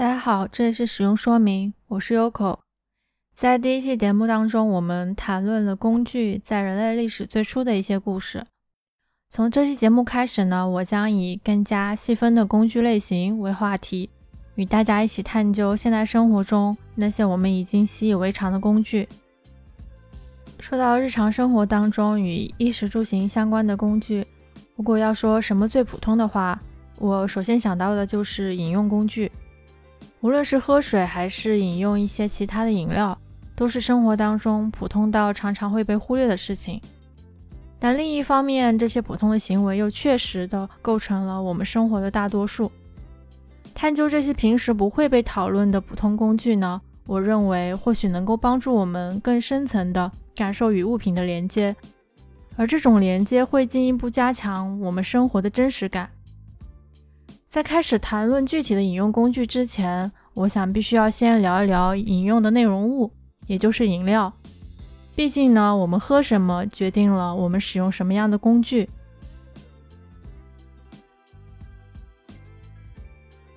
大家好，这里是使用说明，我是 Yoko。在第一期节目当中，我们谈论了工具在人类历史最初的一些故事。从这期节目开始呢，我将以更加细分的工具类型为话题，与大家一起探究现代生活中那些我们已经习以为常的工具。说到日常生活当中与衣食住行相关的工具，如果要说什么最普通的话，我首先想到的就是饮用工具。无论是喝水还是饮用一些其他的饮料，都是生活当中普通到常常会被忽略的事情。但另一方面，这些普通的行为又确实的构成了我们生活的大多数。探究这些平时不会被讨论的普通工具呢？我认为或许能够帮助我们更深层的感受与物品的连接，而这种连接会进一步加强我们生活的真实感。在开始谈论具体的饮用工具之前，我想必须要先聊一聊饮用的内容物，也就是饮料。毕竟呢，我们喝什么决定了我们使用什么样的工具。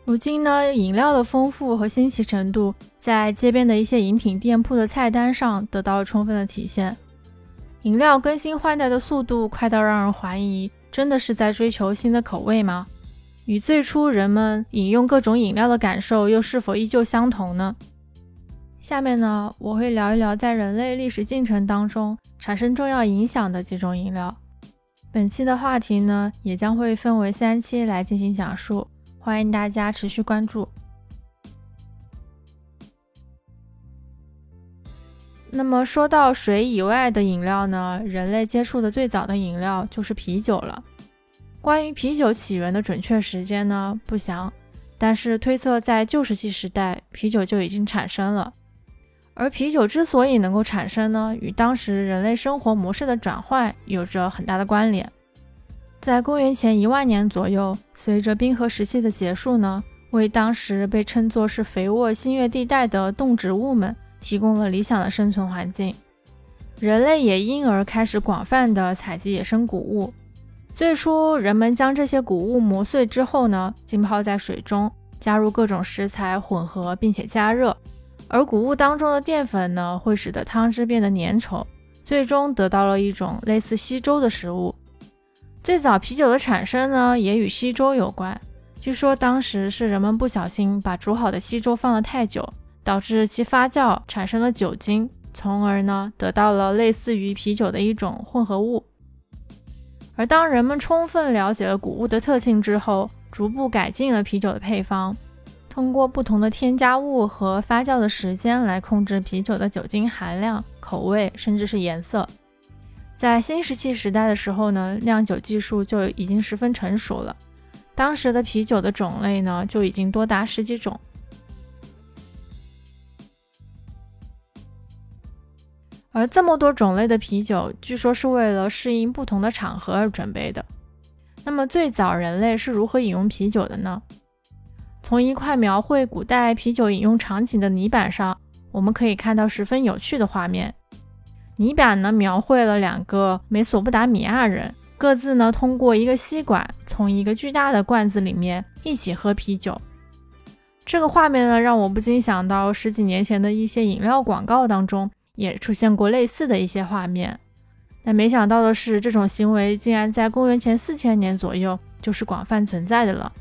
如今呢，饮料的丰富和新奇程度，在街边的一些饮品店铺的菜单上得到了充分的体现。饮料更新换代的速度快到让人怀疑，真的是在追求新的口味吗？与最初人们饮用各种饮料的感受又是否依旧相同呢？下面呢，我会聊一聊在人类历史进程当中产生重要影响的几种饮料。本期的话题呢，也将会分为三期来进行讲述，欢迎大家持续关注。那么说到水以外的饮料呢，人类接触的最早的饮料就是啤酒了。关于啤酒起源的准确时间呢不详，但是推测在旧石器时代啤酒就已经产生了。而啤酒之所以能够产生呢，与当时人类生活模式的转换有着很大的关联。在公元前一万年左右，随着冰河时期的结束呢，为当时被称作是肥沃新月地带的动植物们提供了理想的生存环境，人类也因而开始广泛的采集野生谷物。最初，人们将这些谷物磨碎之后呢，浸泡在水中，加入各种食材混合，并且加热。而谷物当中的淀粉呢，会使得汤汁变得粘稠，最终得到了一种类似稀粥的食物。最早啤酒的产生呢，也与稀粥有关。据说当时是人们不小心把煮好的稀粥放了太久，导致其发酵产生了酒精，从而呢，得到了类似于啤酒的一种混合物。而当人们充分了解了谷物的特性之后，逐步改进了啤酒的配方，通过不同的添加物和发酵的时间来控制啤酒的酒精含量、口味，甚至是颜色。在新石器时代的时候呢，酿酒技术就已经十分成熟了，当时的啤酒的种类呢就已经多达十几种。而这么多种类的啤酒，据说是为了适应不同的场合而准备的。那么最早人类是如何饮用啤酒的呢？从一块描绘古代啤酒饮用场景的泥板上，我们可以看到十分有趣的画面。泥板呢描绘了两个美索不达米亚人，各自呢通过一个吸管，从一个巨大的罐子里面一起喝啤酒。这个画面呢让我不禁想到十几年前的一些饮料广告当中。也出现过类似的一些画面，但没想到的是，这种行为竟然在公元前四千年左右就是广泛存在的了。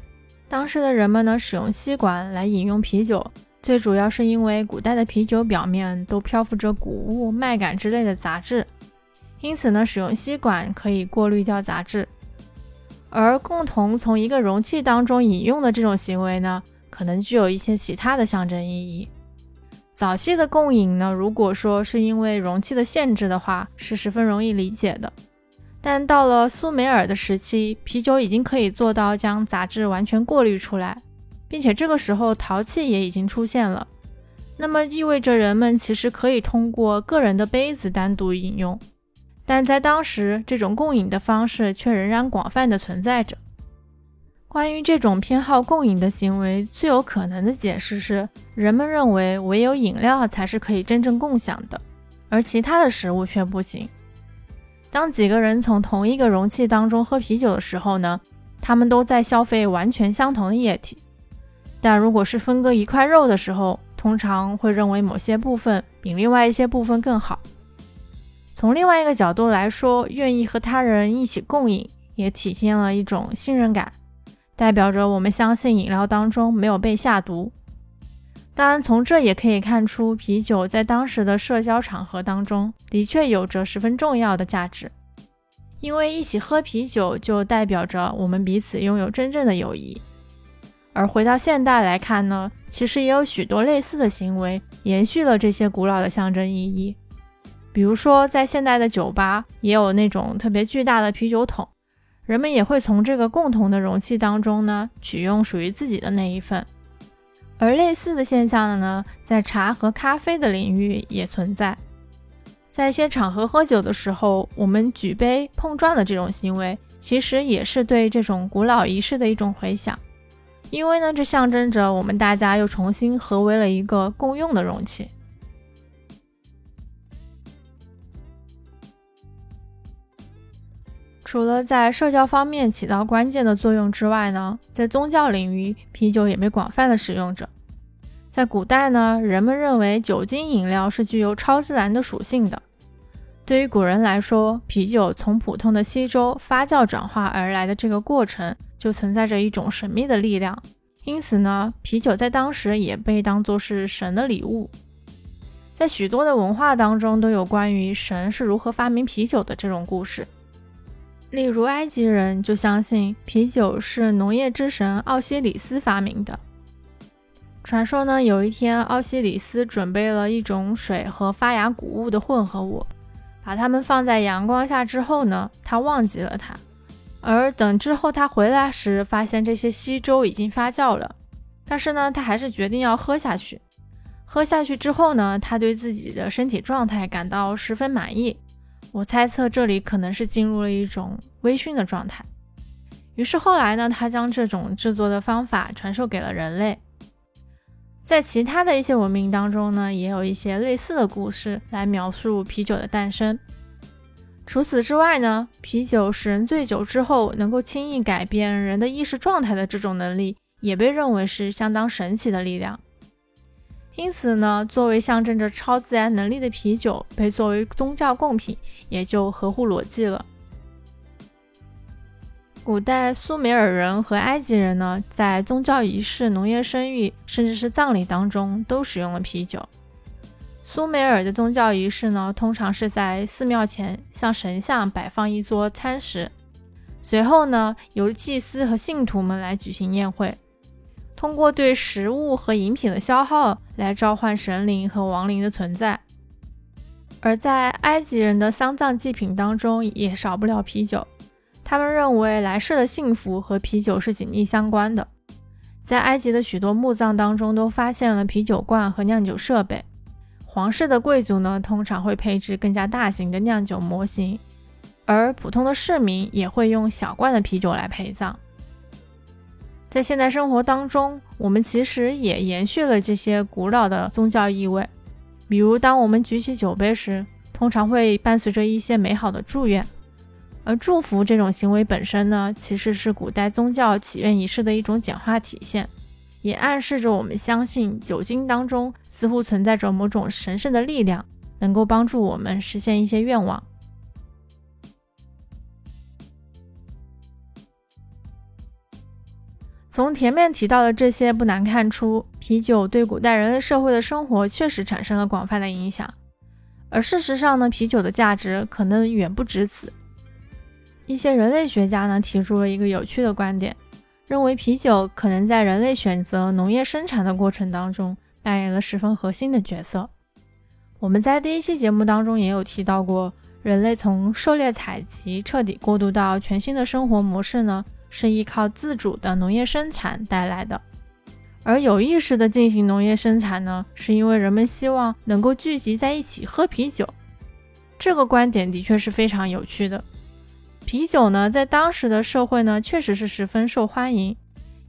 当时的人们呢，使用吸管来饮用啤酒，最主要是因为古代的啤酒表面都漂浮着谷物、麦秆之类的杂质，因此呢，使用吸管可以过滤掉杂质。而共同从一个容器当中饮用的这种行为呢，可能具有一些其他的象征意义。早期的共饮呢，如果说是因为容器的限制的话，是十分容易理解的。但到了苏美尔的时期，啤酒已经可以做到将杂质完全过滤出来，并且这个时候陶器也已经出现了。那么意味着人们其实可以通过个人的杯子单独饮用，但在当时，这种共饮的方式却仍然广泛的存在着。关于这种偏好共饮的行为，最有可能的解释是，人们认为唯有饮料才是可以真正共享的，而其他的食物却不行。当几个人从同一个容器当中喝啤酒的时候呢，他们都在消费完全相同的液体，但如果是分割一块肉的时候，通常会认为某些部分比另外一些部分更好。从另外一个角度来说，愿意和他人一起共饮，也体现了一种信任感，代表着我们相信饮料当中没有被下毒。当然，从这也可以看出，啤酒在当时的社交场合当中的确有着十分重要的价值，因为一起喝啤酒就代表着我们彼此拥有真正的友谊。而回到现代来看呢，其实也有许多类似的行为延续了这些古老的象征意义。比如说，在现代的酒吧也有那种特别巨大的啤酒桶，人们也会从这个共同的容器当中呢取用属于自己的那一份。而类似的现象呢，在茶和咖啡的领域也存在。在一些场合喝酒的时候，我们举杯碰撞的这种行为，其实也是对这种古老仪式的一种回响。因为呢，这象征着我们大家又重新合为了一个共用的容器。除了在社交方面起到关键的作用之外呢，在宗教领域，啤酒也被广泛的使用着。在古代呢，人们认为酒精饮料是具有超自然的属性的。对于古人来说，啤酒从普通的稀粥发酵转化而来的这个过程。就存在着一种神秘的力量，因此呢，啤酒在当时也被当作是神的礼物。在许多的文化当中，都有关于神是如何发明啤酒的这种故事。例如，埃及人就相信啤酒是农业之神奥西里斯发明的。传说呢，有一天奥西里斯准备了一种水和发芽谷物的混合物，把它们放在阳光下之后呢，他忘记了它。而等之后他回来时，发现这些稀粥已经发酵了，但是呢，他还是决定要喝下去。喝下去之后呢，他对自己的身体状态感到十分满意。我猜测这里可能是进入了一种微醺的状态。于是后来呢，他将这种制作的方法传授给了人类。在其他的一些文明当中呢，也有一些类似的故事来描述啤酒的诞生。除此之外呢，啤酒使人醉酒之后能够轻易改变人的意识状态的这种能力，也被认为是相当神奇的力量。因此呢，作为象征着超自然能力的啤酒被作为宗教贡品，也就合乎逻辑了。古代苏美尔人和埃及人呢，在宗教仪式、农业生育，甚至是葬礼当中，都使用了啤酒。苏美尔的宗教仪式呢，通常是在寺庙前向神像摆放一桌餐食，随后呢，由祭司和信徒们来举行宴会，通过对食物和饮品的消耗来召唤神灵和亡灵的存在。而在埃及人的丧葬祭品当中，也少不了啤酒，他们认为来世的幸福和啤酒是紧密相关的。在埃及的许多墓葬当中，都发现了啤酒罐和酿酒设备。皇室的贵族呢，通常会配置更加大型的酿酒模型，而普通的市民也会用小罐的啤酒来陪葬。在现代生活当中，我们其实也延续了这些古老的宗教意味，比如当我们举起酒杯时，通常会伴随着一些美好的祝愿，而祝福这种行为本身呢，其实是古代宗教祈愿仪式的一种简化体现。也暗示着我们相信酒精当中似乎存在着某种神圣的力量，能够帮助我们实现一些愿望。从前面提到的这些，不难看出，啤酒对古代人类社会的生活确实产生了广泛的影响。而事实上呢，啤酒的价值可能远不止此。一些人类学家呢提出了一个有趣的观点。认为啤酒可能在人类选择农业生产的过程当中扮演了十分核心的角色。我们在第一期节目当中也有提到过，人类从狩猎采集彻底过渡到全新的生活模式呢，是依靠自主的农业生产带来的。而有意识的进行农业生产呢，是因为人们希望能够聚集在一起喝啤酒。这个观点的确是非常有趣的。啤酒呢，在当时的社会呢，确实是十分受欢迎，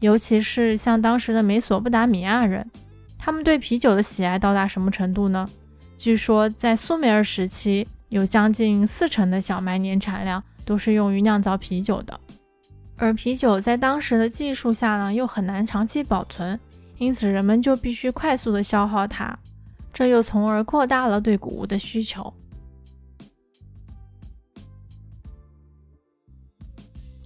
尤其是像当时的美索不达米亚人，他们对啤酒的喜爱到达什么程度呢？据说在苏美尔时期，有将近四成的小麦年产量都是用于酿造啤酒的。而啤酒在当时的技术下呢，又很难长期保存，因此人们就必须快速的消耗它，这又从而扩大了对谷物的需求。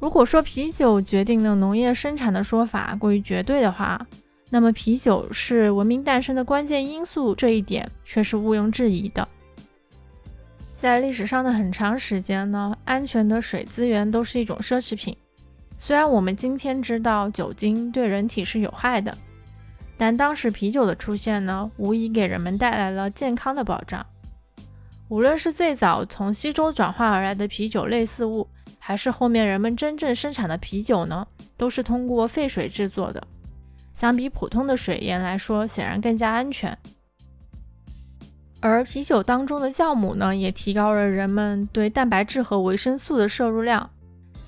如果说啤酒决定了农业生产的说法过于绝对的话，那么啤酒是文明诞生的关键因素，这一点却是毋庸置疑的。在历史上的很长时间呢，安全的水资源都是一种奢侈品。虽然我们今天知道酒精对人体是有害的，但当时啤酒的出现呢，无疑给人们带来了健康的保障。无论是最早从西周转化而来的啤酒类似物，还是后面人们真正生产的啤酒呢，都是通过沸水制作的。相比普通的水盐来说，显然更加安全。而啤酒当中的酵母呢，也提高了人们对蛋白质和维生素的摄入量。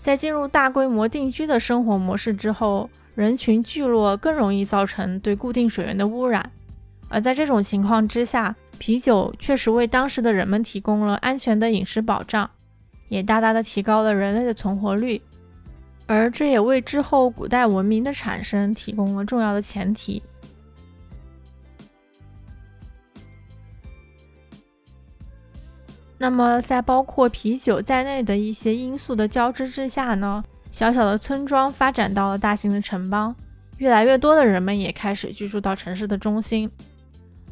在进入大规模定居的生活模式之后，人群聚落更容易造成对固定水源的污染。而在这种情况之下，啤酒确实为当时的人们提供了安全的饮食保障，也大大的提高了人类的存活率。而这也为之后古代文明的产生提供了重要的前提。那么，在包括啤酒在内的一些因素的交织之下呢，小小的村庄发展到了大型的城邦，越来越多的人们也开始居住到城市的中心。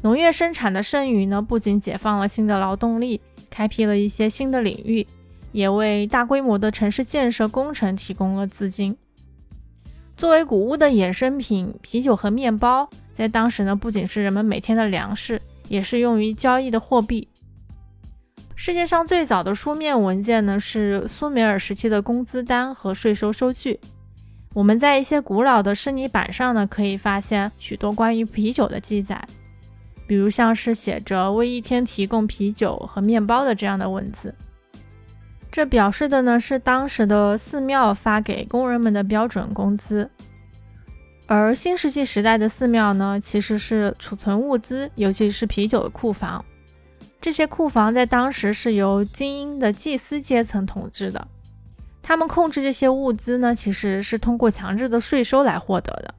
农业生产的剩余呢，不仅解放了新的劳动力，开辟了一些新的领域。也为大规模的城市建设工程提供了资金。作为谷物的衍生品，啤酒和面包在当时呢，不仅是人们每天的粮食，也是用于交易的货币。世界上最早的书面文件呢，是苏美尔时期的工资单和税收收据。我们在一些古老的湿泥板上呢，可以发现许多关于啤酒的记载，比如像是写着为一天提供啤酒和面包的这样的文字。这表示的呢是当时的寺庙发给工人们的标准工资，而新石器时代的寺庙呢，其实是储存物资，尤其是啤酒的库房。这些库房在当时是由精英的祭司阶层统治的，他们控制这些物资呢，其实是通过强制的税收来获得的。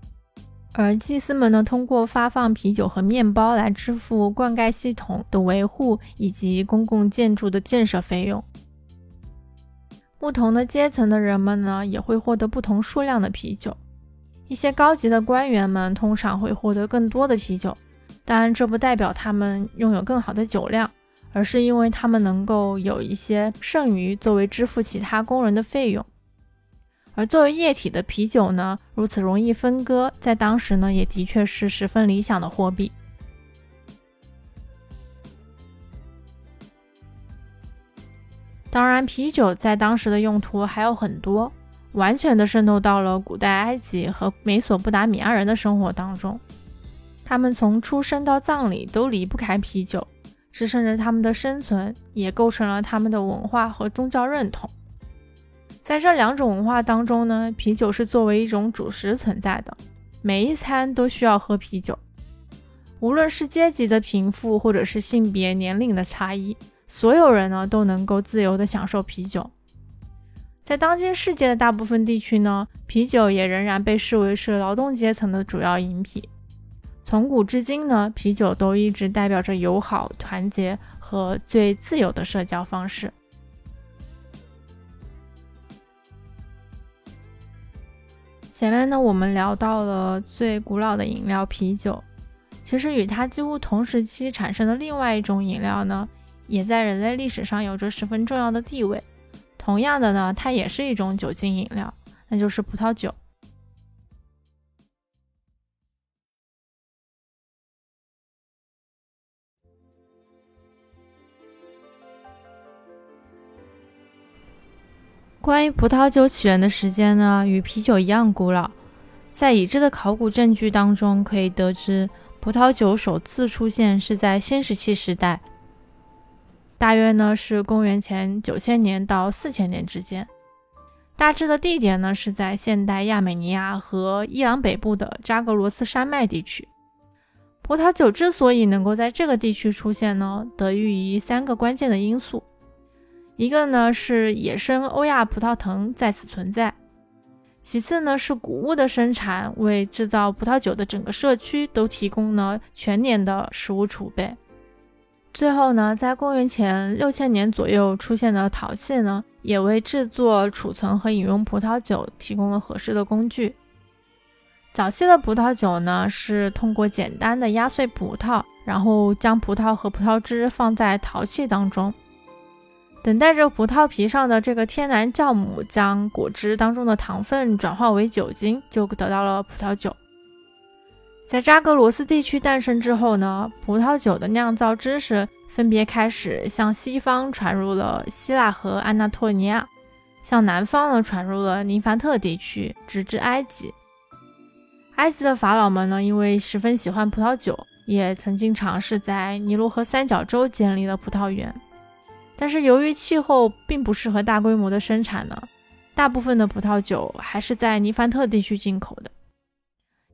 而祭司们呢，通过发放啤酒和面包来支付灌溉系统的维护以及公共建筑的建设费用。不同的阶层的人们呢，也会获得不同数量的啤酒。一些高级的官员们通常会获得更多的啤酒，当然这不代表他们拥有更好的酒量，而是因为他们能够有一些剩余作为支付其他工人的费用。而作为液体的啤酒呢，如此容易分割，在当时呢，也的确是十分理想的货币。当然，啤酒在当时的用途还有很多，完全的渗透到了古代埃及和美索不达米亚人的生活当中。他们从出生到葬礼都离不开啤酒，支撑着他们的生存，也构成了他们的文化和宗教认同。在这两种文化当中呢，啤酒是作为一种主食存在的，每一餐都需要喝啤酒，无论是阶级的贫富，或者是性别、年龄的差异。所有人呢都能够自由地享受啤酒，在当今世界的大部分地区呢，啤酒也仍然被视为是劳动阶层的主要饮品。从古至今呢，啤酒都一直代表着友好、团结和最自由的社交方式。前面呢，我们聊到了最古老的饮料啤酒，其实与它几乎同时期产生的另外一种饮料呢。也在人类历史上有着十分重要的地位。同样的呢，它也是一种酒精饮料，那就是葡萄酒。关于葡萄酒起源的时间呢，与啤酒一样古老。在已知的考古证据当中，可以得知葡萄酒首次出现是在新石器时代。大约呢是公元前九千年到四千年之间，大致的地点呢是在现代亚美尼亚和伊朗北部的扎格罗斯山脉地区。葡萄酒之所以能够在这个地区出现呢，得益于三个关键的因素：一个呢是野生欧亚葡萄藤在此存在；其次呢是谷物的生产，为制造葡萄酒的整个社区都提供了全年的食物储备。最后呢，在公元前六千年左右出现的陶器呢，也为制作、储存和饮用葡萄酒提供了合适的工具。早期的葡萄酒呢，是通过简单的压碎葡萄，然后将葡萄和葡萄汁放在陶器当中，等待着葡萄皮上的这个天然酵母将果汁当中的糖分转化为酒精，就得到了葡萄酒。在扎格罗斯地区诞生之后呢，葡萄酒的酿造知识分别开始向西方传入了希腊和安纳托利亚，向南方呢传入了尼凡特地区，直至埃及。埃及的法老们呢，因为十分喜欢葡萄酒，也曾经尝试在尼罗河三角洲建立了葡萄园。但是由于气候并不适合大规模的生产呢，大部分的葡萄酒还是在尼凡特地区进口的。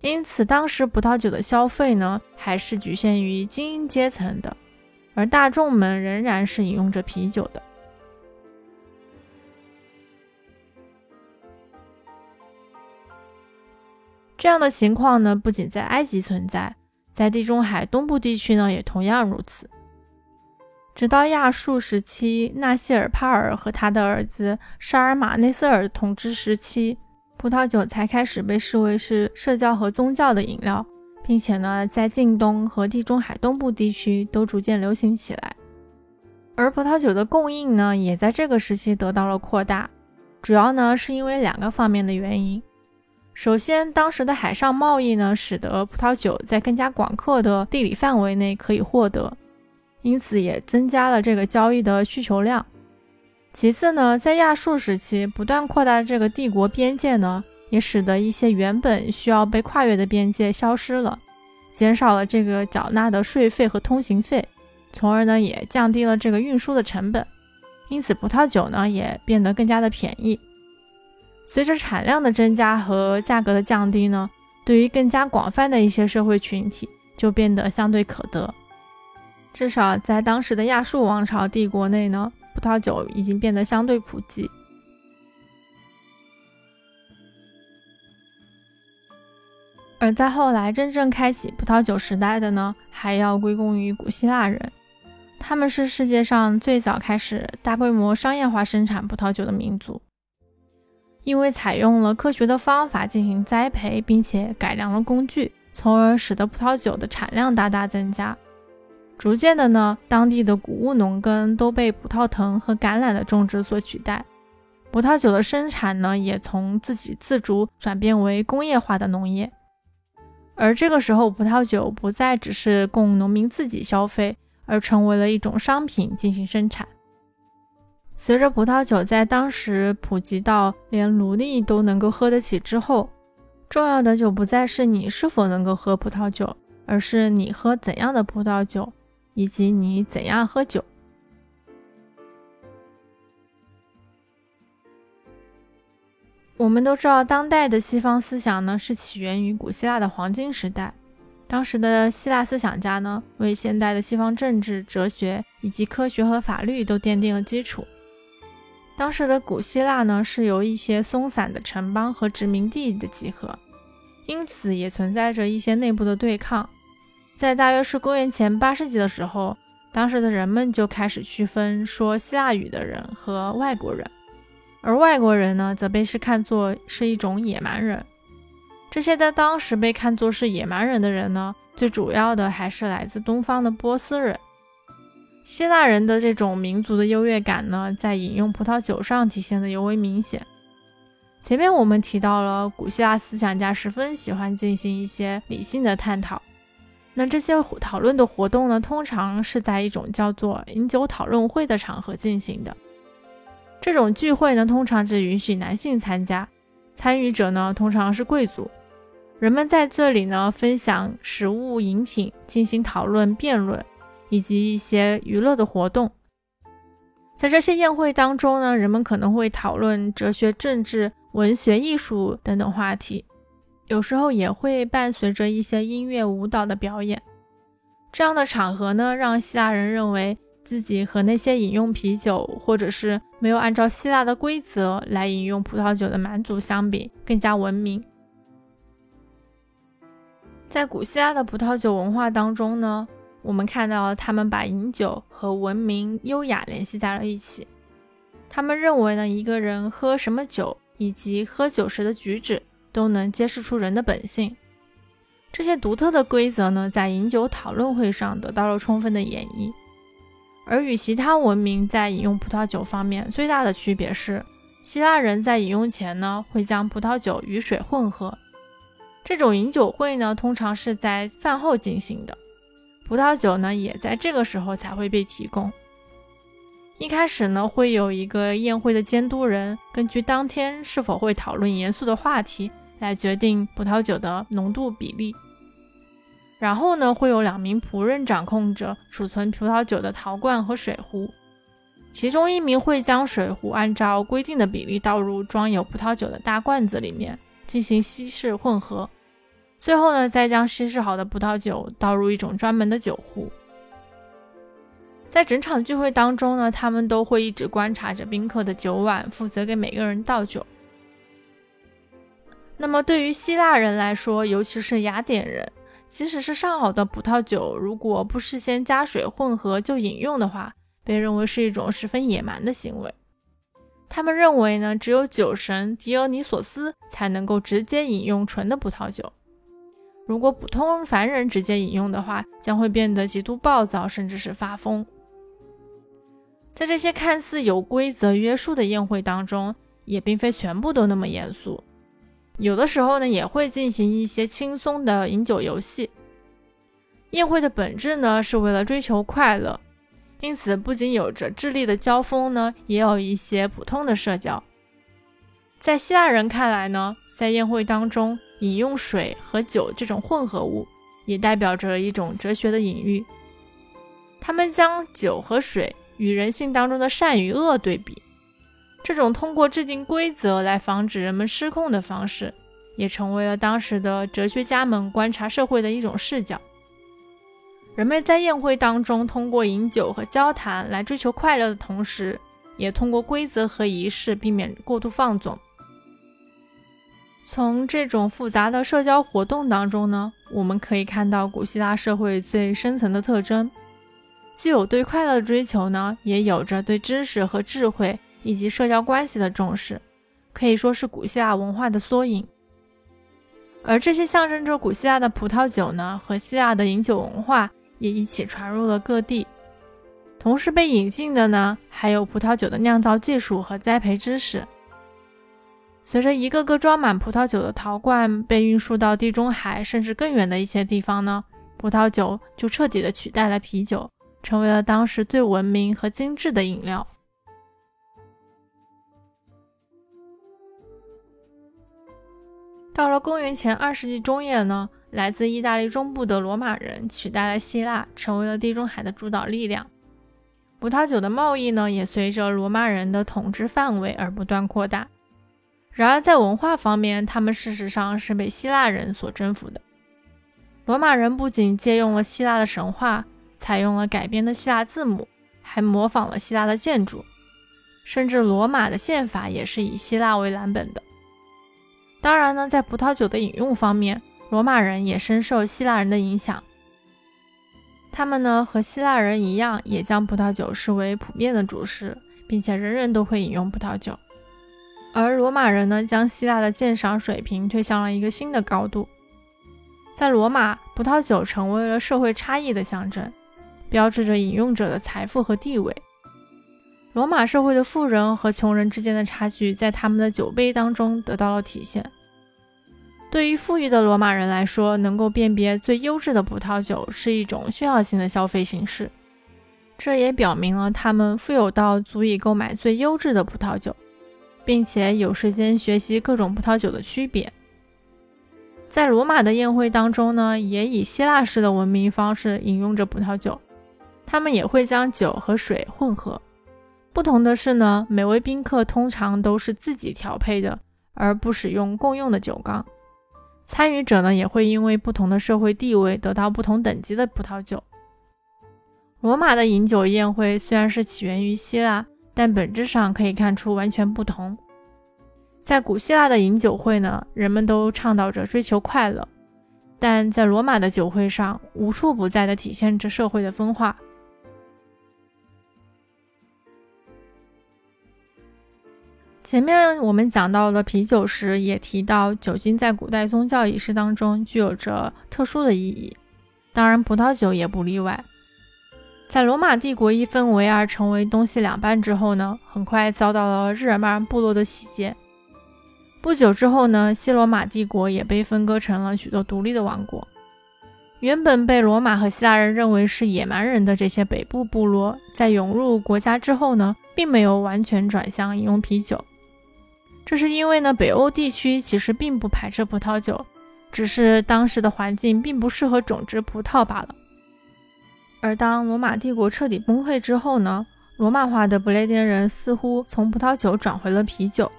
因此，当时葡萄酒的消费呢，还是局限于精英阶层的，而大众们仍然是饮用着啤酒的。这样的情况呢，不仅在埃及存在，在地中海东部地区呢，也同样如此。直到亚述时期，纳西尔帕尔和他的儿子沙尔马内瑟尔统治时期。葡萄酒才开始被视为是社交和宗教的饮料，并且呢，在近东和地中海东部地区都逐渐流行起来。而葡萄酒的供应呢，也在这个时期得到了扩大，主要呢是因为两个方面的原因。首先，当时的海上贸易呢，使得葡萄酒在更加广阔的地理范围内可以获得，因此也增加了这个交易的需求量。其次呢，在亚述时期不断扩大这个帝国边界呢，也使得一些原本需要被跨越的边界消失了，减少了这个缴纳的税费和通行费，从而呢也降低了这个运输的成本，因此葡萄酒呢也变得更加的便宜。随着产量的增加和价格的降低呢，对于更加广泛的一些社会群体就变得相对可得，至少在当时的亚述王朝帝国内呢。葡萄酒已经变得相对普及，而在后来真正开启葡萄酒时代的呢，还要归功于古希腊人。他们是世界上最早开始大规模商业化生产葡萄酒的民族，因为采用了科学的方法进行栽培，并且改良了工具，从而使得葡萄酒的产量大大增加。逐渐的呢，当地的谷物农耕都被葡萄藤和橄榄的种植所取代，葡萄酒的生产呢，也从自给自足转变为工业化的农业。而这个时候，葡萄酒不再只是供农民自己消费，而成为了一种商品进行生产。随着葡萄酒在当时普及到连奴隶都能够喝得起之后，重要的就不再是你是否能够喝葡萄酒，而是你喝怎样的葡萄酒。以及你怎样喝酒？我们都知道，当代的西方思想呢是起源于古希腊的黄金时代。当时的希腊思想家呢，为现代的西方政治、哲学以及科学和法律都奠定了基础。当时的古希腊呢，是由一些松散的城邦和殖民地的集合，因此也存在着一些内部的对抗。在大约是公元前八世纪的时候，当时的人们就开始区分说希腊语的人和外国人，而外国人呢，则被是看作是一种野蛮人。这些在当时被看作是野蛮人的人呢，最主要的还是来自东方的波斯人。希腊人的这种民族的优越感呢，在饮用葡萄酒上体现的尤为明显。前面我们提到了，古希腊思想家十分喜欢进行一些理性的探讨。那这些讨论的活动呢，通常是在一种叫做饮酒讨论会的场合进行的。这种聚会呢，通常只允许男性参加，参与者呢通常是贵族。人们在这里呢分享食物、饮品，进行讨论、辩论，以及一些娱乐的活动。在这些宴会当中呢，人们可能会讨论哲学、政治、文学、艺术等等话题。有时候也会伴随着一些音乐、舞蹈的表演。这样的场合呢，让希腊人认为自己和那些饮用啤酒或者是没有按照希腊的规则来饮用葡萄酒的蛮族相比更加文明。在古希腊的葡萄酒文化当中呢，我们看到他们把饮酒和文明优雅联系在了一起。他们认为呢，一个人喝什么酒以及喝酒时的举止都能揭示出人的本性。这些独特的规则呢，在饮酒讨论会上得到了充分的演绎。而与其他文明在饮用葡萄酒方面最大的区别是，希腊人在饮用前呢，会将葡萄酒与水混合。这种饮酒会呢，通常是在饭后进行的，葡萄酒呢也在这个时候才会被提供。一开始呢，会有一个宴会的监督人，根据当天是否会讨论严肃的话题来决定葡萄酒的浓度比例。然后呢，会有两名仆人掌控着储存葡萄酒的陶罐和水壶，其中一名会将水壶按照规定的比例倒入装有葡萄酒的大罐子里面进行稀释混合。最后呢，再将稀释好的葡萄酒倒入一种专门的酒壶。在整场聚会当中呢，他们都会一直观察着宾客的酒碗，负责给每个人倒酒。那么对于希腊人来说，尤其是雅典人，即使是上好的葡萄酒，如果不事先加水混合就饮用的话，被认为是一种十分野蛮的行为。他们认为呢，只有酒神狄俄尼索斯才能够直接饮用纯的葡萄酒。如果普通凡人直接饮用的话，将会变得极度暴躁，甚至是发疯。在这些看似有规则约束的宴会当中，也并非全部都那么严肃。有的时候呢，也会进行一些轻松的饮酒游戏。宴会的本质呢，是为了追求快乐，因此不仅有着智力的交锋呢，也有一些普通的社交。在希腊人看来呢，在宴会当中。饮用水和酒这种混合物，也代表着一种哲学的隐喻。他们将酒和水与人性当中的善与恶对比，这种通过制定规则来防止人们失控的方式，也成为了当时的哲学家们观察社会的一种视角。人们在宴会当中通过饮酒和交谈来追求快乐的同时，也通过规则和仪式避免过度放纵。从这种复杂的社交活动当中呢，我们可以看到古希腊社会最深层的特征，既有对快乐的追求呢，也有着对知识和智慧以及社交关系的重视，可以说是古希腊文化的缩影。而这些象征着古希腊的葡萄酒呢，和希腊的饮酒文化也一起传入了各地。同时被引进的呢，还有葡萄酒的酿造技术和栽培知识。随着一个个装满葡萄酒的陶罐被运输到地中海甚至更远的一些地方呢，葡萄酒就彻底的取代了啤酒，成为了当时最文明和精致的饮料。到了公元前二世纪中叶呢，来自意大利中部的罗马人取代了希腊，成为了地中海的主导力量。葡萄酒的贸易呢，也随着罗马人的统治范围而不断扩大。然而，在文化方面，他们事实上是被希腊人所征服的。罗马人不仅借用了希腊的神话，采用了改编的希腊字母，还模仿了希腊的建筑，甚至罗马的宪法也是以希腊为蓝本的。当然呢，在葡萄酒的饮用方面，罗马人也深受希腊人的影响。他们呢，和希腊人一样，也将葡萄酒视为普遍的主食，并且人人都会饮用葡萄酒。而罗马人呢，将希腊的鉴赏水平推向了一个新的高度。在罗马，葡萄酒成为了社会差异的象征，标志着饮用者的财富和地位。罗马社会的富人和穷人之间的差距，在他们的酒杯当中得到了体现。对于富裕的罗马人来说，能够辨别最优质的葡萄酒是一种炫耀性的消费形式，这也表明了他们富有到足以购买最优质的葡萄酒。并且有时间学习各种葡萄酒的区别。在罗马的宴会当中呢，也以希腊式的文明方式饮用着葡萄酒。他们也会将酒和水混合。不同的是呢，每位宾客通常都是自己调配的，而不使用共用的酒缸。参与者呢，也会因为不同的社会地位得到不同等级的葡萄酒。罗马的饮酒宴会虽然是起源于希腊。但本质上可以看出完全不同。在古希腊的饮酒会呢，人们都倡导着追求快乐，但在罗马的酒会上，无处不在地体现着社会的分化。前面我们讲到了啤酒时，也提到酒精在古代宗教仪式当中具有着特殊的意义，当然葡萄酒也不例外。在罗马帝国一分为二，成为东西两半之后呢，很快遭到了日耳曼部落的洗劫。不久之后呢，西罗马帝国也被分割成了许多独立的王国。原本被罗马和希腊人认为是野蛮人的这些北部部落，在涌入国家之后呢，并没有完全转向饮用啤酒。这是因为呢，北欧地区其实并不排斥葡萄酒，只是当时的环境并不适合种植葡萄罢了。而当罗马帝国彻底崩溃之后呢，罗马化的不列颠人似乎从葡萄酒转回了啤酒。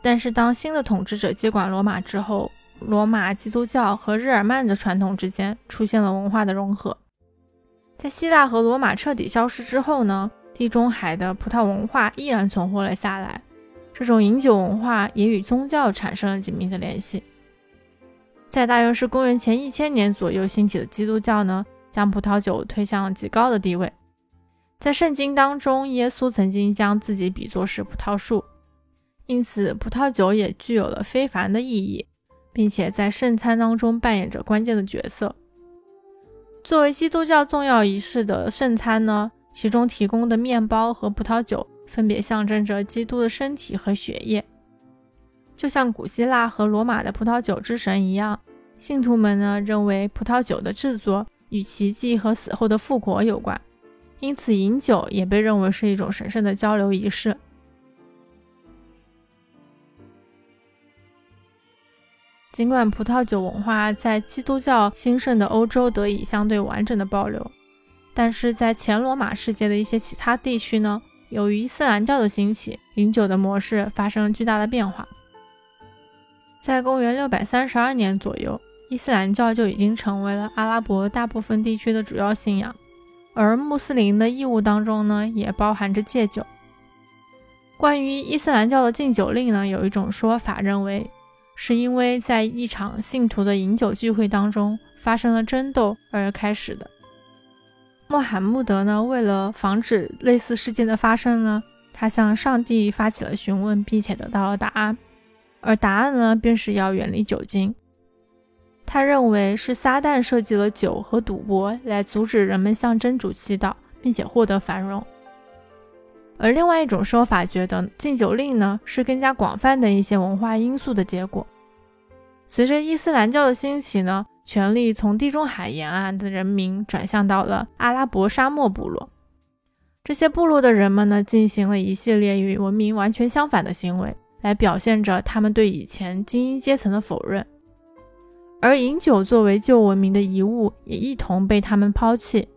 但是当新的统治者接管罗马之后，罗马基督教和日耳曼的传统之间出现了文化的融合。在希腊和罗马彻底消失之后呢，地中海的葡萄文化依然存活了下来。这种饮酒文化也与宗教产生了紧密的联系。在大约是公元前一千年左右兴起的基督教呢，将葡萄酒推向了极高的地位。在圣经当中，耶稣曾经将自己比作是葡萄树，因此葡萄酒也具有了非凡的意义，并且在圣餐当中扮演着关键的角色。作为基督教重要仪式的圣餐呢，其中提供的面包和葡萄酒。分别象征着基督的身体和血液，就像古希腊和罗马的葡萄酒之神一样。信徒们呢认为葡萄酒的制作与奇迹和死后的复活有关，因此饮酒也被认为是一种神圣的交流仪式。尽管葡萄酒文化在基督教兴盛的欧洲得以相对完整的保留，但是在前罗马世界的一些其他地区呢？由于伊斯兰教的兴起，饮酒的模式发生了巨大的变化。在公元六百三十二年左右，伊斯兰教就已经成为了阿拉伯大部分地区的主要信仰，而穆斯林的义务当中呢，也包含着戒酒。关于伊斯兰教的禁酒令呢，有一种说法认为，是因为在一场信徒的饮酒聚会当中发生了争斗而开始的。穆罕默德呢，为了防止类似事件的发生呢，他向上帝发起了询问，并且得到了答案。而答案呢，便是要远离酒精。他认为是撒旦设计了酒和赌博来阻止人们向真主祈祷，并且获得繁荣。而另外一种说法觉得禁酒令呢，是更加广泛的一些文化因素的结果。随着伊斯兰教的兴起呢。权力从地中海沿岸的人民转向到了阿拉伯沙漠部落，这些部落的人们呢，进行了一系列与文明完全相反的行为，来表现着他们对以前精英阶层的否认。而饮酒作为旧文明的遗物，也一同被他们抛弃。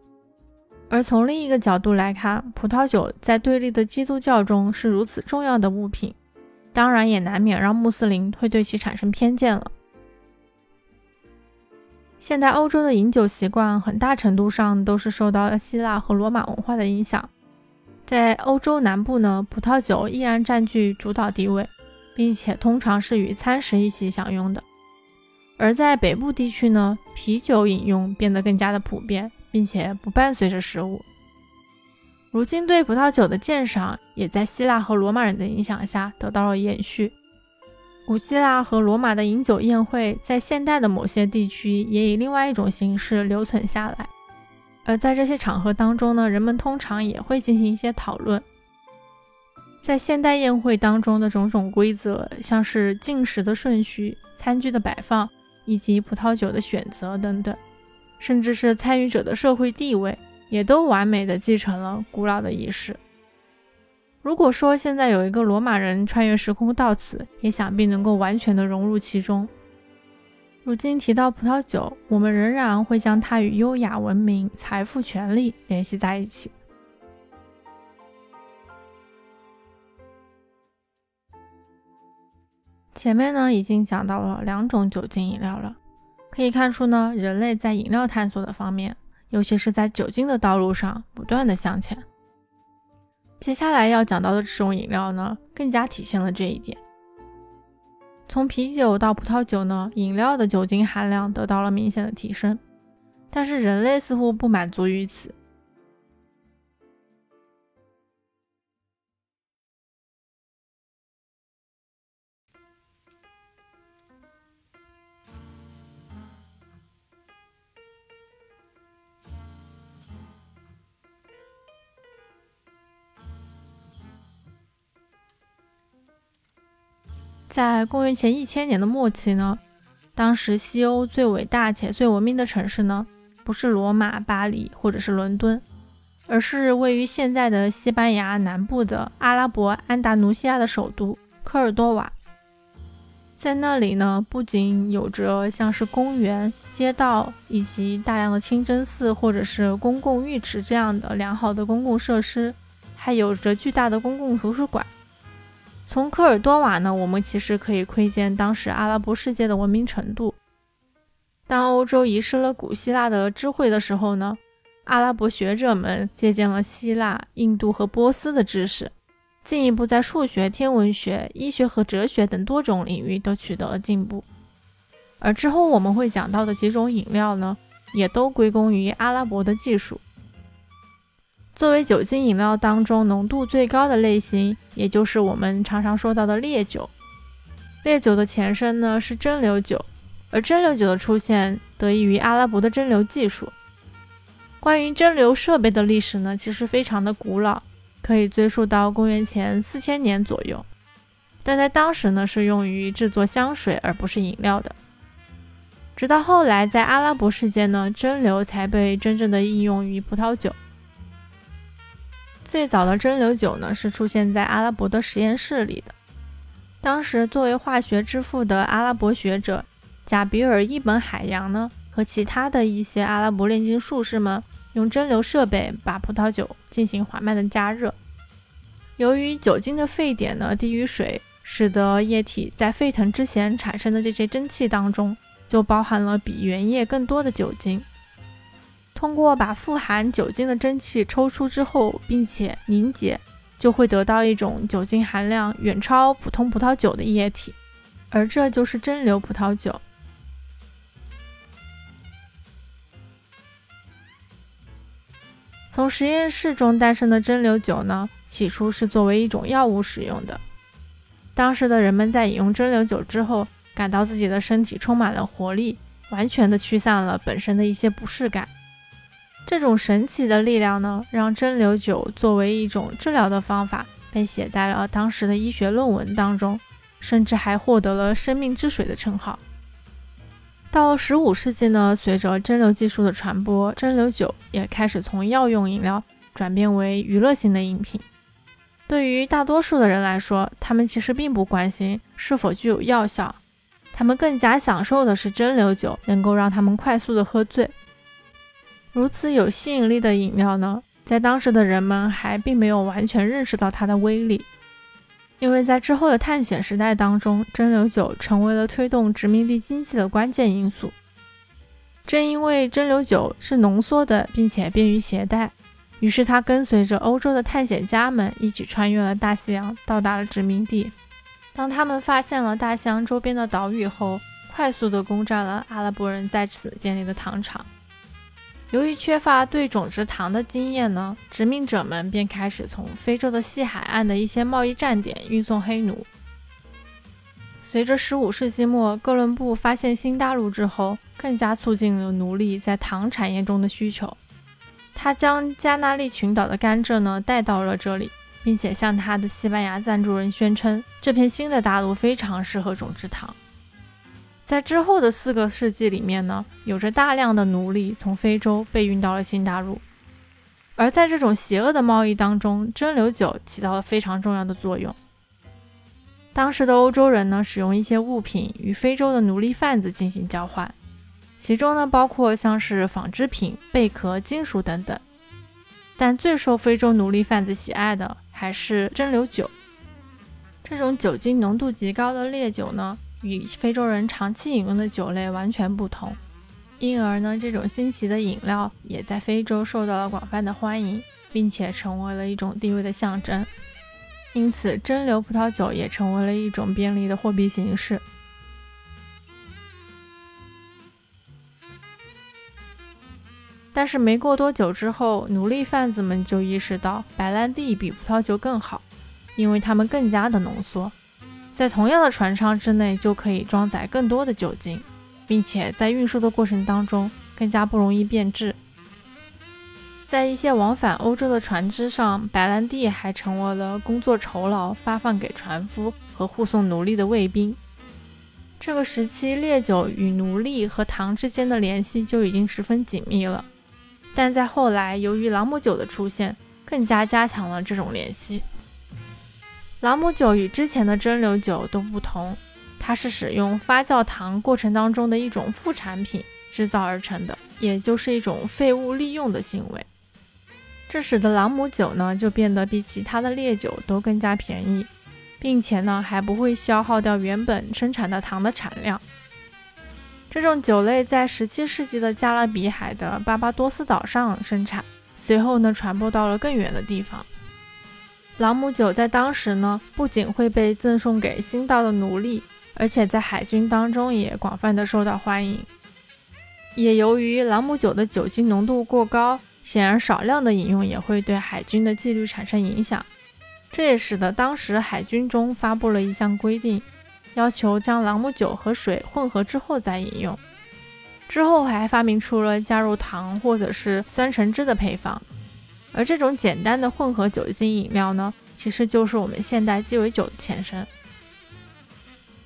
而从另一个角度来看，葡萄酒在对立的基督教中是如此重要的物品，当然也难免让穆斯林会对其产生偏见了。现代欧洲的饮酒习惯很大程度上都是受到了希腊和罗马文化的影响。在欧洲南部呢，葡萄酒依然占据主导地位，并且通常是与餐食一起享用的；而在北部地区呢，啤酒饮用变得更加的普遍，并且不伴随着食物。如今对葡萄酒的鉴赏也在希腊和罗马人的影响下得到了延续。古希腊和罗马的饮酒宴会，在现代的某些地区也以另外一种形式留存下来。而在这些场合当中呢，人们通常也会进行一些讨论。在现代宴会当中的种种规则，像是进食的顺序、餐具的摆放以及葡萄酒的选择等等，甚至是参与者的社会地位，也都完美的继承了古老的仪式。如果说现在有一个罗马人穿越时空到此，也想必能够完全的融入其中。如今提到葡萄酒，我们仍然会将它与优雅、文明、财富、权力联系在一起。前面呢已经讲到了两种酒精饮料了，可以看出呢，人类在饮料探索的方面，尤其是在酒精的道路上不断的向前。接下来要讲到的这种饮料呢，更加体现了这一点。从啤酒到葡萄酒呢，饮料的酒精含量得到了明显的提升，但是人类似乎不满足于此。在公元前一千年的末期呢，当时西欧最伟大且最文明的城市呢，不是罗马、巴黎或者是伦敦，而是位于现在的西班牙南部的阿拉伯安达卢西亚的首都科尔多瓦。在那里呢，不仅有着像是公园、街道以及大量的清真寺或者是公共浴池这样的良好的公共设施，还有着巨大的公共图书馆。从科尔多瓦呢，我们其实可以窥见当时阿拉伯世界的文明程度。当欧洲遗失了古希腊的智慧的时候呢，阿拉伯学者们借鉴了希腊、印度和波斯的知识，进一步在数学、天文学、医学和哲学等多种领域都取得了进步。而之后我们会讲到的几种饮料呢，也都归功于阿拉伯的技术。作为酒精饮料当中浓度最高的类型，也就是我们常常说到的烈酒。烈酒的前身呢是蒸馏酒，而蒸馏酒的出现得益于阿拉伯的蒸馏技术。关于蒸馏设备的历史呢，其实非常的古老，可以追溯到公元前四千年左右。但在当时呢，是用于制作香水而不是饮料的。直到后来，在阿拉伯世界呢，蒸馏才被真正的应用于葡萄酒。最早的蒸馏酒呢，是出现在阿拉伯的实验室里的。当时作为化学之父的阿拉伯学者贾比尔·伊本·海洋呢，和其他的一些阿拉伯炼金术士们，用蒸馏设备把葡萄酒进行缓慢的加热。由于酒精的沸点呢低于水，使得液体在沸腾之前产生的这些蒸汽当中，就包含了比原液更多的酒精。通过把富含酒精的蒸汽抽出之后，并且凝结，就会得到一种酒精含量远超普通葡萄酒的液体，而这就是蒸馏葡萄酒。从实验室中诞生的蒸馏酒呢，起初是作为一种药物使用的。当时的人们在饮用蒸馏酒之后，感到自己的身体充满了活力，完全的驱散了本身的一些不适感。这种神奇的力量呢，让蒸馏酒作为一种治疗的方法被写在了当时的医学论文当中，甚至还获得了“生命之水”的称号。到了十五世纪呢，随着蒸馏技术的传播，蒸馏酒也开始从药用饮料转变为娱乐性的饮品。对于大多数的人来说，他们其实并不关心是否具有药效，他们更加享受的是蒸馏酒能够让他们快速的喝醉。如此有吸引力的饮料呢，在当时的人们还并没有完全认识到它的威力，因为在之后的探险时代当中，蒸馏酒成为了推动殖民地经济的关键因素。正因为蒸馏酒是浓缩的，并且便于携带，于是它跟随着欧洲的探险家们一起穿越了大西洋，到达了殖民地。当他们发现了大西洋周边的岛屿后，快速地攻占了阿拉伯人在此建立的糖厂。由于缺乏对种植糖的经验呢，殖民者们便开始从非洲的西海岸的一些贸易站点运送黑奴。随着15世纪末哥伦布发现新大陆之后，更加促进了奴隶在糖产业中的需求。他将加纳利群岛的甘蔗呢带到了这里，并且向他的西班牙赞助人宣称，这片新的大陆非常适合种植糖。在之后的四个世纪里面呢，有着大量的奴隶从非洲被运到了新大陆，而在这种邪恶的贸易当中，蒸馏酒起到了非常重要的作用。当时的欧洲人呢，使用一些物品与非洲的奴隶贩子进行交换，其中呢包括像是纺织品、贝壳、金属等等。但最受非洲奴隶贩子喜爱的还是蒸馏酒，这种酒精浓度极高的烈酒呢。与非洲人长期饮用的酒类完全不同，因而呢，这种新奇的饮料也在非洲受到了广泛的欢迎，并且成为了一种地位的象征。因此，蒸馏葡萄酒也成为了一种便利的货币形式。但是没过多久之后，奴隶贩子们就意识到白兰地比葡萄酒更好，因为它们更加的浓缩，在同样的船舱之内就可以装载更多的酒精，并且在运输的过程当中更加不容易变质。在一些往返欧洲的船只上，白兰地还成为了工作酬劳发放给船夫和护送奴隶的卫兵。这个时期，烈酒与奴隶和糖之间的联系就已经十分紧密了。但在后来，由于朗姆酒的出现，更加加强了这种联系。朗姆酒与之前的蒸馏酒都不同，它是使用发酵糖过程当中的一种副产品制造而成的，也就是一种废物利用的行为。这使得朗姆酒呢就变得比其他的烈酒都更加便宜，并且呢还不会消耗掉原本生产的糖的产量。这种酒类在17世纪的加勒比海的巴巴多斯岛上生产，随后呢传播到了更远的地方。朗姆酒在当时呢不仅会被赠送给新到的奴隶，而且在海军当中也广泛的受到欢迎。也由于朗姆酒的酒精浓度过高，显然少量的饮用也会对海军的纪律产生影响。这也使得当时海军中发布了一项规定。要求将朗姆酒和水混合之后再饮用。之后还发明出了加入糖或者是酸橙汁的配方。而这种简单的混合酒精饮料呢，其实就是我们现代鸡尾酒的前身。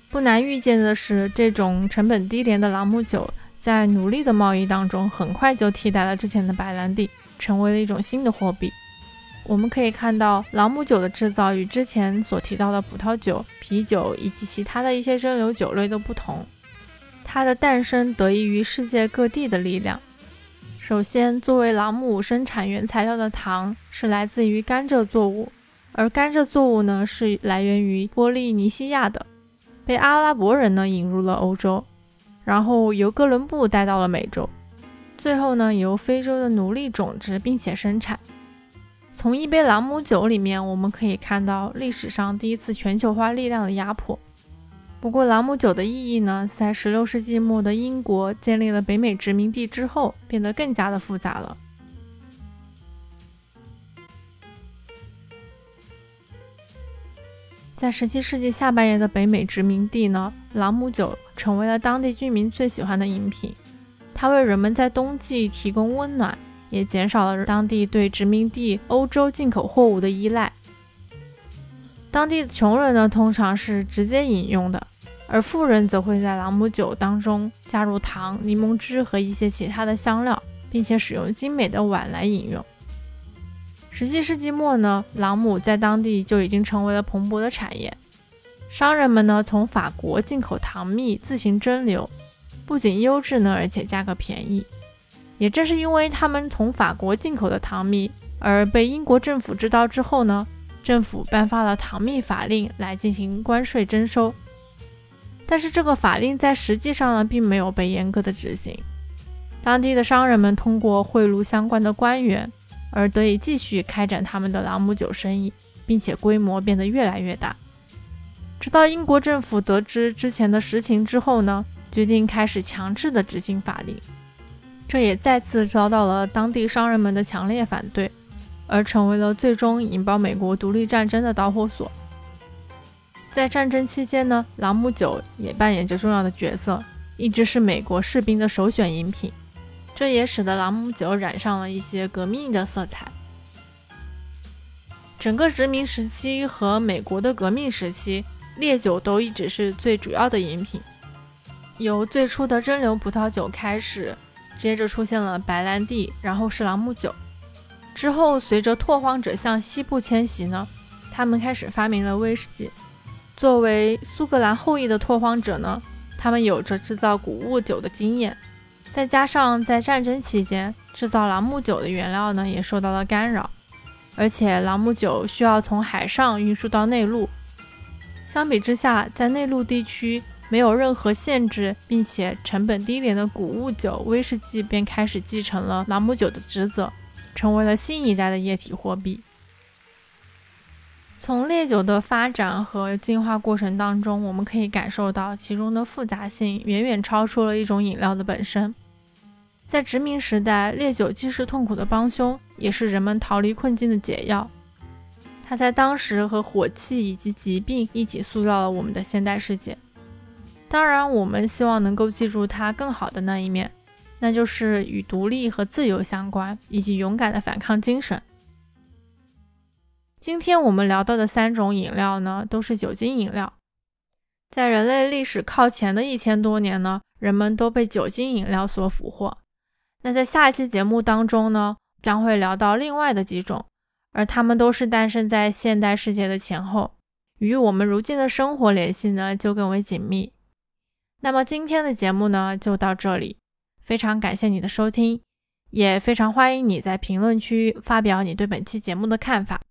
不难预见的是，这种成本低廉的朗姆酒在奴隶的贸易当中，很快就替代了之前的白兰地，成为了一种新的货币。我们可以看到，朗姆酒的制造与之前所提到的葡萄酒、啤酒以及其他的一些蒸馏酒类都不同。它的诞生得益于世界各地的力量。首先，作为朗姆生产原材料的糖是来自于甘蔗作物，而甘蔗作物呢是来源于波利尼西亚的，被阿拉伯人呢引入了欧洲，然后由哥伦布带到了美洲，最后呢由非洲的奴隶种植并且生产。从一杯朗姆酒里面，我们可以看到历史上第一次全球化力量的压迫。不过，朗姆酒的意义呢，在16世纪末的英国建立了北美殖民地之后，变得更加的复杂了。在17世纪下半叶的北美殖民地呢，朗姆酒成为了当地居民最喜欢的饮品，它为人们在冬季提供温暖。也减少了当地对殖民地欧洲进口货物的依赖。当地穷人呢，通常是直接饮用的，而富人则会在朗姆酒当中加入糖、柠檬汁和一些其他的香料，并且使用精美的碗来饮用。十七世纪末呢，朗姆在当地就已经成为了蓬勃的产业。商人们呢，从法国进口糖蜜自行蒸馏，不仅优质呢，而且价格便宜。也正是因为他们从法国进口的糖蜜，而被英国政府知道之后呢，政府颁发了糖蜜法令来进行关税征收。但是这个法令在实际上呢，并没有被严格的执行。当地的商人们通过贿赂相关的官员，而得以继续开展他们的朗姆酒生意，并且规模变得越来越大。直到英国政府得知之前的实情之后呢，决定开始强制的执行法令。这也再次遭到了当地商人们的强烈反对，而成为了最终引爆美国独立战争的导火索。在战争期间呢，朗姆酒也扮演着重要的角色，一直是美国士兵的首选饮品。这也使得朗姆酒染上了一些革命的色彩。整个殖民时期和美国的革命时期，烈酒都一直是最主要的饮品。由最初的蒸馏葡萄酒开始。接着出现了白兰地，然后是朗姆酒。之后，随着拓荒者向西部迁徙呢，他们开始发明了威士忌。作为苏格兰后裔的拓荒者呢，他们有着制造谷物酒的经验。再加上在战争期间制造朗姆酒的原料呢，也受到了干扰，而且朗姆酒需要从海上运输到内陆。相比之下，在内陆地区。没有任何限制，并且成本低廉的谷物酒威士忌便开始继承了朗姆酒的职责。成为了新一代的液体货币。从烈酒的发展和进化过程当中，我们可以感受到其中的复杂性远远超出了一种饮料的本身。在殖民时代，烈酒既是痛苦的帮凶，也是人们逃离困境的解药。它在当时和火器以及疾病一起塑造了我们的现代世界。当然，我们希望能够记住它更好的那一面，那就是与独立和自由相关，以及勇敢的反抗精神。今天我们聊到的三种饮料呢，都是酒精饮料。在人类历史靠前的一千多年呢，人们都被酒精饮料所俘获。那在下一期节目当中呢，将会聊到另外的几种，而它们都是诞生在现代世界的前后，与我们如今的生活联系呢就更为紧密。那么今天的节目呢就到这里，非常感谢你的收听，也非常欢迎你在评论区发表你对本期节目的看法。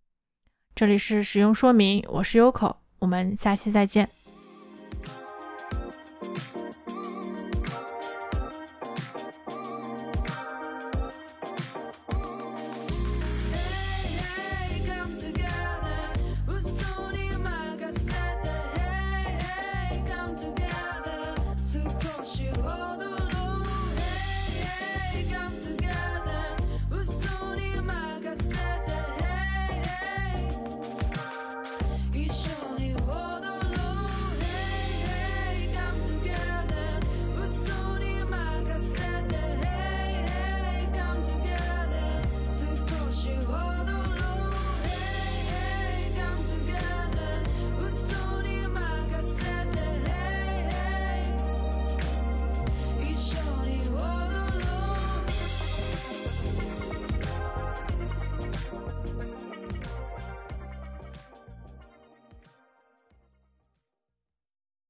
这里是使用说明，我是优口我们下期再见。